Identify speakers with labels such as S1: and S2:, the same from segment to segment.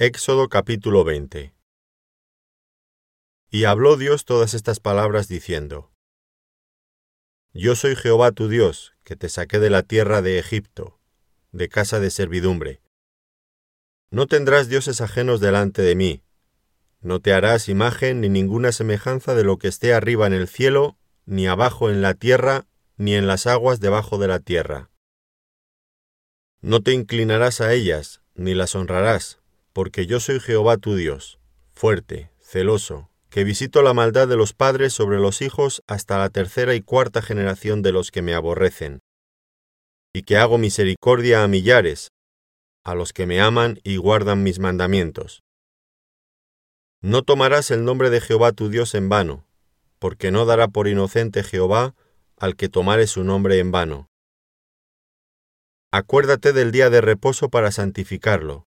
S1: Éxodo capítulo 20 Y habló Dios todas estas palabras diciendo, Yo soy Jehová tu Dios, que te saqué de la tierra de Egipto, de casa de servidumbre. No tendrás dioses ajenos delante de mí, no te harás imagen ni ninguna semejanza de lo que esté arriba en el cielo, ni abajo en la tierra, ni en las aguas debajo de la tierra. No te inclinarás a ellas, ni las honrarás, porque yo soy Jehová tu Dios, fuerte, celoso, que visito la maldad de los padres sobre los hijos hasta la tercera y cuarta generación de los que me aborrecen, y que hago misericordia a millares, a los que me aman y guardan mis mandamientos. No tomarás el nombre de Jehová tu Dios en vano, porque no dará por inocente Jehová al que tomare su nombre en vano. Acuérdate del día de reposo para santificarlo.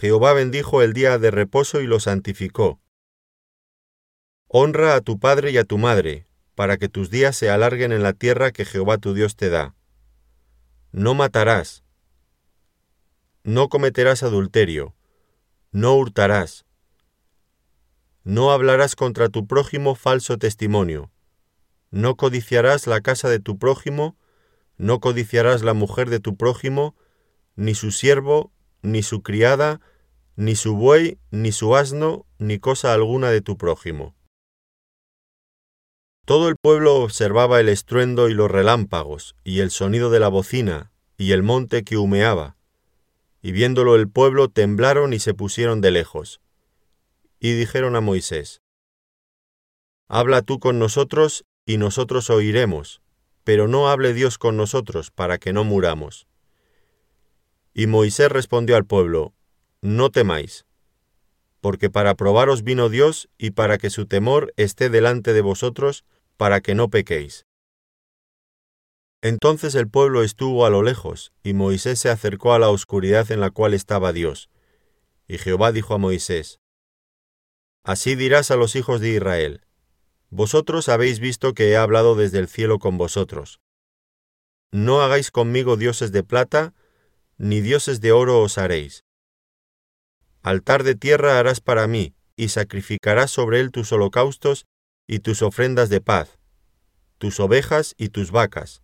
S1: Jehová bendijo el día de reposo y lo santificó. Honra a tu padre y a tu madre, para que tus días se alarguen en la tierra que Jehová tu Dios te da. No matarás, no cometerás adulterio, no hurtarás, no hablarás contra tu prójimo falso testimonio, no codiciarás la casa de tu prójimo, no codiciarás la mujer de tu prójimo, ni su siervo, ni su criada, ni su buey, ni su asno, ni cosa alguna de tu prójimo. Todo el pueblo observaba el estruendo y los relámpagos, y el sonido de la bocina, y el monte que humeaba, y viéndolo el pueblo temblaron y se pusieron de lejos. Y dijeron a Moisés, Habla tú con nosotros, y nosotros oiremos, pero no hable Dios con nosotros, para que no muramos. Y Moisés respondió al pueblo, No temáis, porque para probaros vino Dios y para que su temor esté delante de vosotros, para que no pequéis. Entonces el pueblo estuvo a lo lejos, y Moisés se acercó a la oscuridad en la cual estaba Dios. Y Jehová dijo a Moisés, Así dirás a los hijos de Israel, Vosotros habéis visto que he hablado desde el cielo con vosotros. No hagáis conmigo dioses de plata, ni dioses de oro os haréis. Altar de tierra harás para mí, y sacrificarás sobre él tus holocaustos y tus ofrendas de paz, tus ovejas y tus vacas,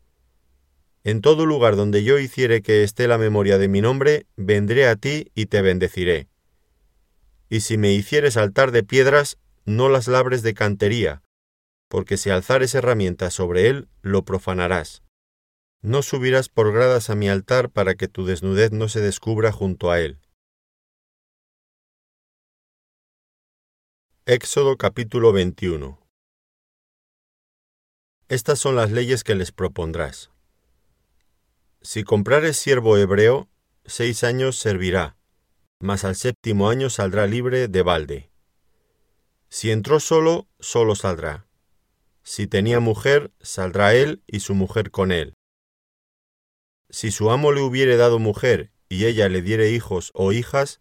S1: en todo lugar donde yo hiciere que esté la memoria de mi nombre, vendré a ti y te bendeciré. Y si me hicieres altar de piedras, no las labres de cantería, porque si alzares herramientas sobre él, lo profanarás. No subirás por gradas a mi altar para que tu desnudez no se descubra junto a él. Éxodo capítulo 21 Estas son las leyes que les propondrás. Si comprares siervo hebreo, seis años servirá, mas al séptimo año saldrá libre de balde. Si entró solo, solo saldrá. Si tenía mujer, saldrá él y su mujer con él. Si su amo le hubiere dado mujer y ella le diere hijos o hijas,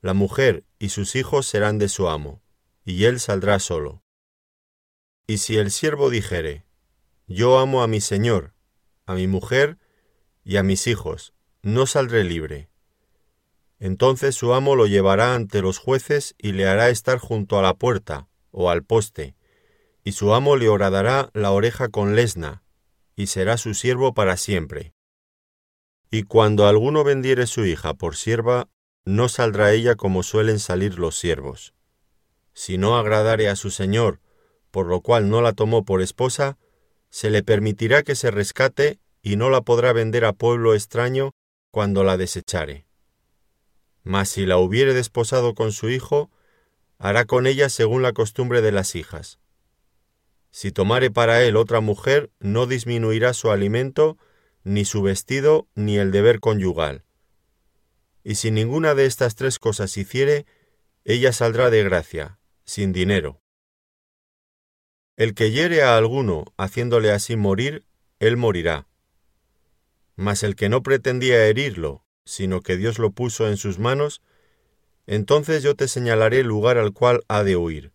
S1: la mujer y sus hijos serán de su amo, y él saldrá solo. Y si el siervo dijere, Yo amo a mi señor, a mi mujer y a mis hijos, no saldré libre. Entonces su amo lo llevará ante los jueces y le hará estar junto a la puerta o al poste, y su amo le horadará la oreja con lesna, y será su siervo para siempre. Y cuando alguno vendiere su hija por sierva, no saldrá ella como suelen salir los siervos. Si no agradare a su señor, por lo cual no la tomó por esposa, se le permitirá que se rescate y no la podrá vender a pueblo extraño cuando la desechare. Mas si la hubiere desposado con su hijo, hará con ella según la costumbre de las hijas. Si tomare para él otra mujer, no disminuirá su alimento, ni su vestido, ni el deber conyugal. y si ninguna de estas tres cosas hiciere, ella saldrá de gracia, sin dinero. El que hiere a alguno haciéndole así morir, él morirá. Mas el que no pretendía herirlo, sino que Dios lo puso en sus manos, entonces yo te señalaré el lugar al cual ha de huir.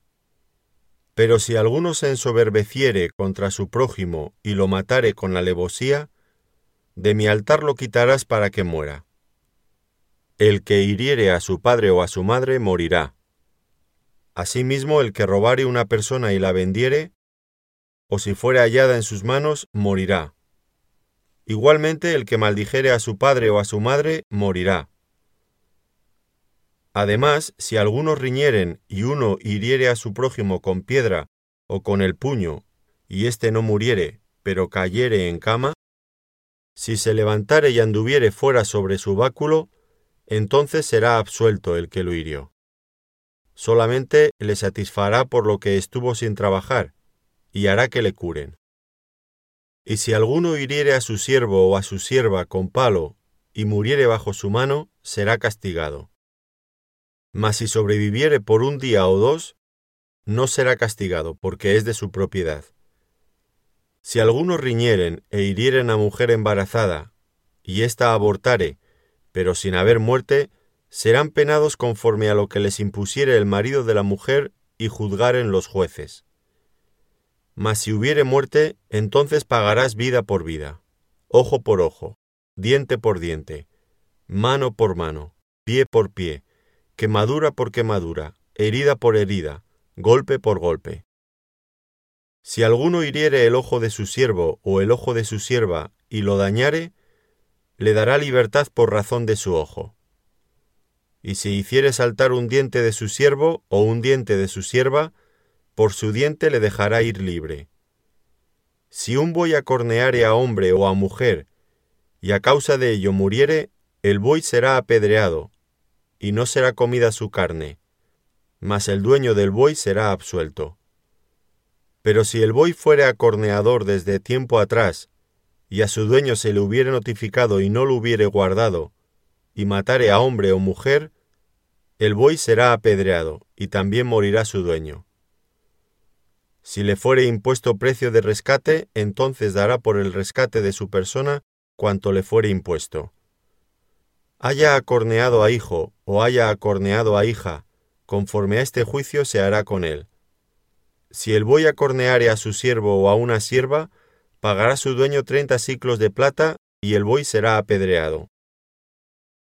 S1: Pero si alguno se ensoberbeciere contra su prójimo y lo matare con alevosía, de mi altar lo quitarás para que muera. El que hiriere a su padre o a su madre morirá. Asimismo, el que robare una persona y la vendiere, o si fuere hallada en sus manos, morirá. Igualmente, el que maldijere a su padre o a su madre, morirá. Además, si algunos riñeren y uno hiriere a su prójimo con piedra o con el puño, y éste no muriere, pero cayere en cama, si se levantare y anduviere fuera sobre su báculo, entonces será absuelto el que lo hirió. Solamente le satisfará por lo que estuvo sin trabajar, y hará que le curen. Y si alguno hiriere a su siervo o a su sierva con palo, y muriere bajo su mano, será castigado. Mas si sobreviviere por un día o dos, no será castigado, porque es de su propiedad. Si algunos riñeren e hirieren a mujer embarazada, y ésta abortare, pero sin haber muerte, serán penados conforme a lo que les impusiere el marido de la mujer y juzgaren los jueces. Mas si hubiere muerte, entonces pagarás vida por vida, ojo por ojo, diente por diente, mano por mano, pie por pie, quemadura por quemadura, herida por herida, golpe por golpe. Si alguno hiriere el ojo de su siervo o el ojo de su sierva y lo dañare, le dará libertad por razón de su ojo. Y si hiciere saltar un diente de su siervo o un diente de su sierva, por su diente le dejará ir libre. Si un buey acorneare a hombre o a mujer, y a causa de ello muriere, el buey será apedreado, y no será comida su carne, mas el dueño del buey será absuelto. Pero si el buey fuere acorneador desde tiempo atrás, y a su dueño se le hubiere notificado y no lo hubiere guardado, y matare a hombre o mujer, el buey será apedreado, y también morirá su dueño. Si le fuere impuesto precio de rescate, entonces dará por el rescate de su persona cuanto le fuere impuesto. Haya acorneado a hijo o haya acorneado a hija, conforme a este juicio se hará con él si el buey acorneare a su siervo o a una sierva, pagará su dueño treinta ciclos de plata, y el buey será apedreado.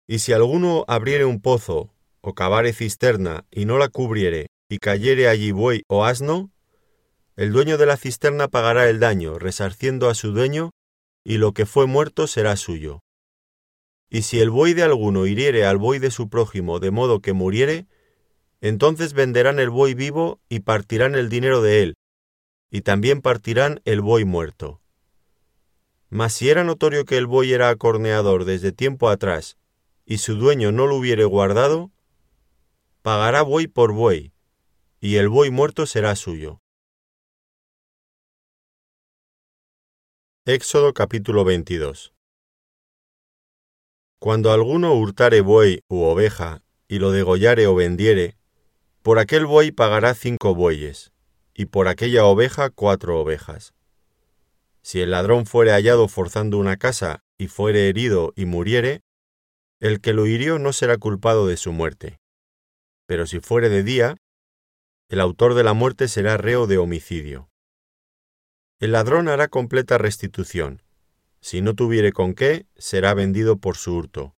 S1: Y si alguno abriere un pozo, o cavare cisterna, y no la cubriere, y cayere allí buey o asno, el dueño de la cisterna pagará el daño, resarciendo a su dueño, y lo que fue muerto será suyo. Y si el buey de alguno hiriere al buey de su prójimo de modo que muriere, entonces venderán el buey vivo y partirán el dinero de él, y también partirán el buey muerto. Mas si era notorio que el buey era acorneador desde tiempo atrás, y su dueño no lo hubiere guardado, pagará buey por buey, y el buey muerto será suyo. Éxodo capítulo 22 Cuando alguno hurtare buey u oveja, y lo degollare o vendiere, por aquel buey pagará cinco bueyes, y por aquella oveja cuatro ovejas. Si el ladrón fuere hallado forzando una casa y fuere herido y muriere, el que lo hirió no será culpado de su muerte. Pero si fuere de día, el autor de la muerte será reo de homicidio. El ladrón hará completa restitución. Si no tuviere con qué, será vendido por su hurto.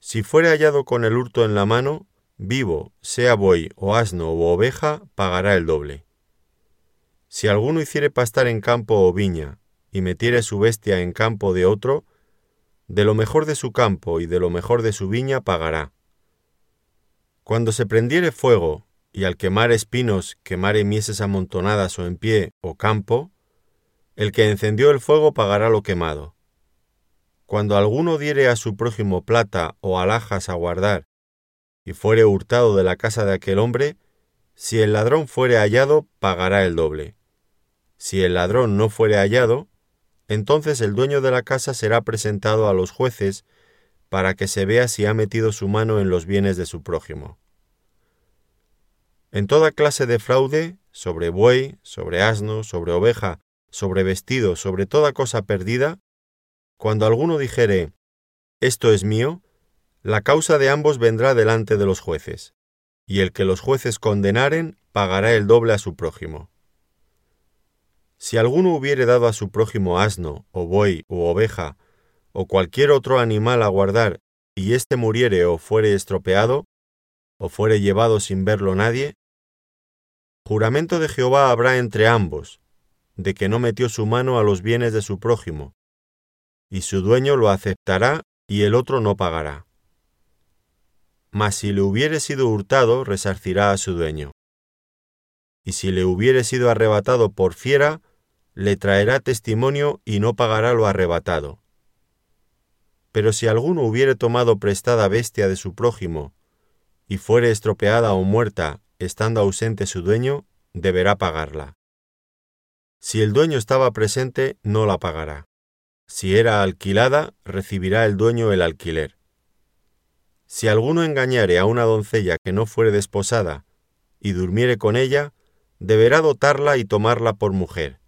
S1: Si fuere hallado con el hurto en la mano, vivo, sea buey o asno o oveja, pagará el doble. Si alguno hiciere pastar en campo o viña, y metiere su bestia en campo de otro, de lo mejor de su campo y de lo mejor de su viña pagará. Cuando se prendiere fuego, y al quemar espinos quemare mieses amontonadas o en pie o campo, el que encendió el fuego pagará lo quemado. Cuando alguno diere a su prójimo plata o alhajas a guardar, y fuere hurtado de la casa de aquel hombre, si el ladrón fuere hallado, pagará el doble. Si el ladrón no fuere hallado, entonces el dueño de la casa será presentado a los jueces para que se vea si ha metido su mano en los bienes de su prójimo. En toda clase de fraude, sobre buey, sobre asno, sobre oveja, sobre vestido, sobre toda cosa perdida, cuando alguno dijere, Esto es mío, la causa de ambos vendrá delante de los jueces, y el que los jueces condenaren pagará el doble a su prójimo. Si alguno hubiere dado a su prójimo asno, o buey, u oveja, o cualquier otro animal a guardar, y éste muriere o fuere estropeado, o fuere llevado sin verlo nadie, juramento de Jehová habrá entre ambos, de que no metió su mano a los bienes de su prójimo, y su dueño lo aceptará y el otro no pagará. Mas si le hubiere sido hurtado, resarcirá a su dueño. Y si le hubiere sido arrebatado por fiera, le traerá testimonio y no pagará lo arrebatado. Pero si alguno hubiere tomado prestada bestia de su prójimo, y fuere estropeada o muerta, estando ausente su dueño, deberá pagarla. Si el dueño estaba presente, no la pagará. Si era alquilada, recibirá el dueño el alquiler. Si alguno engañare a una doncella que no fuere desposada, y durmiere con ella, deberá dotarla y tomarla por mujer.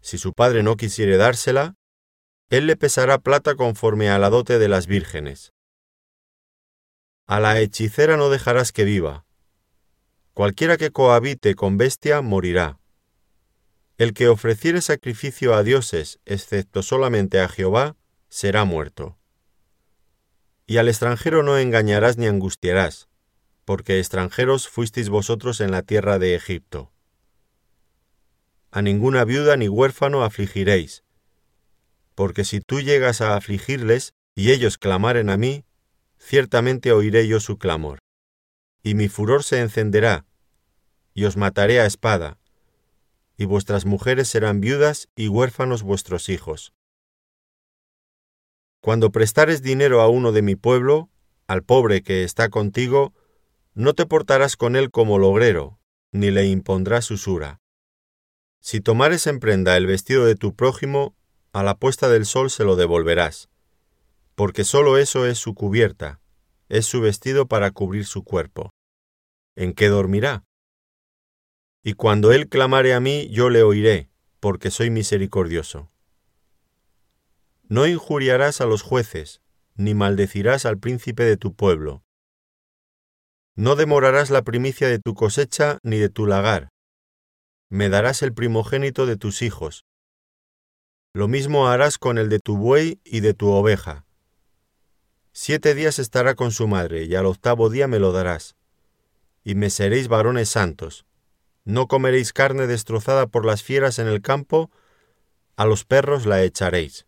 S1: Si su padre no quisiere dársela, él le pesará plata conforme a la dote de las vírgenes. A la hechicera no dejarás que viva. Cualquiera que cohabite con bestia morirá. El que ofreciere sacrificio a dioses, excepto solamente a Jehová, será muerto. Y al extranjero no engañarás ni angustiarás, porque extranjeros fuisteis vosotros en la tierra de Egipto. A ninguna viuda ni huérfano afligiréis, porque si tú llegas a afligirles y ellos clamaren a mí, ciertamente oiré yo su clamor. Y mi furor se encenderá, y os mataré a espada, y vuestras mujeres serán viudas y huérfanos vuestros hijos. Cuando prestares dinero a uno de mi pueblo, al pobre que está contigo, no te portarás con él como logrero, ni le impondrás usura. Si tomares en prenda el vestido de tu prójimo, a la puesta del sol se lo devolverás, porque sólo eso es su cubierta, es su vestido para cubrir su cuerpo. ¿En qué dormirá? Y cuando él clamare a mí, yo le oiré, porque soy misericordioso. No injuriarás a los jueces, ni maldecirás al príncipe de tu pueblo. No demorarás la primicia de tu cosecha ni de tu lagar. Me darás el primogénito de tus hijos, lo mismo harás con el de tu buey y de tu oveja. Siete días estará con su madre, y al octavo día me lo darás. Y me seréis varones santos. No comeréis carne destrozada por las fieras en el campo, a los perros la echaréis.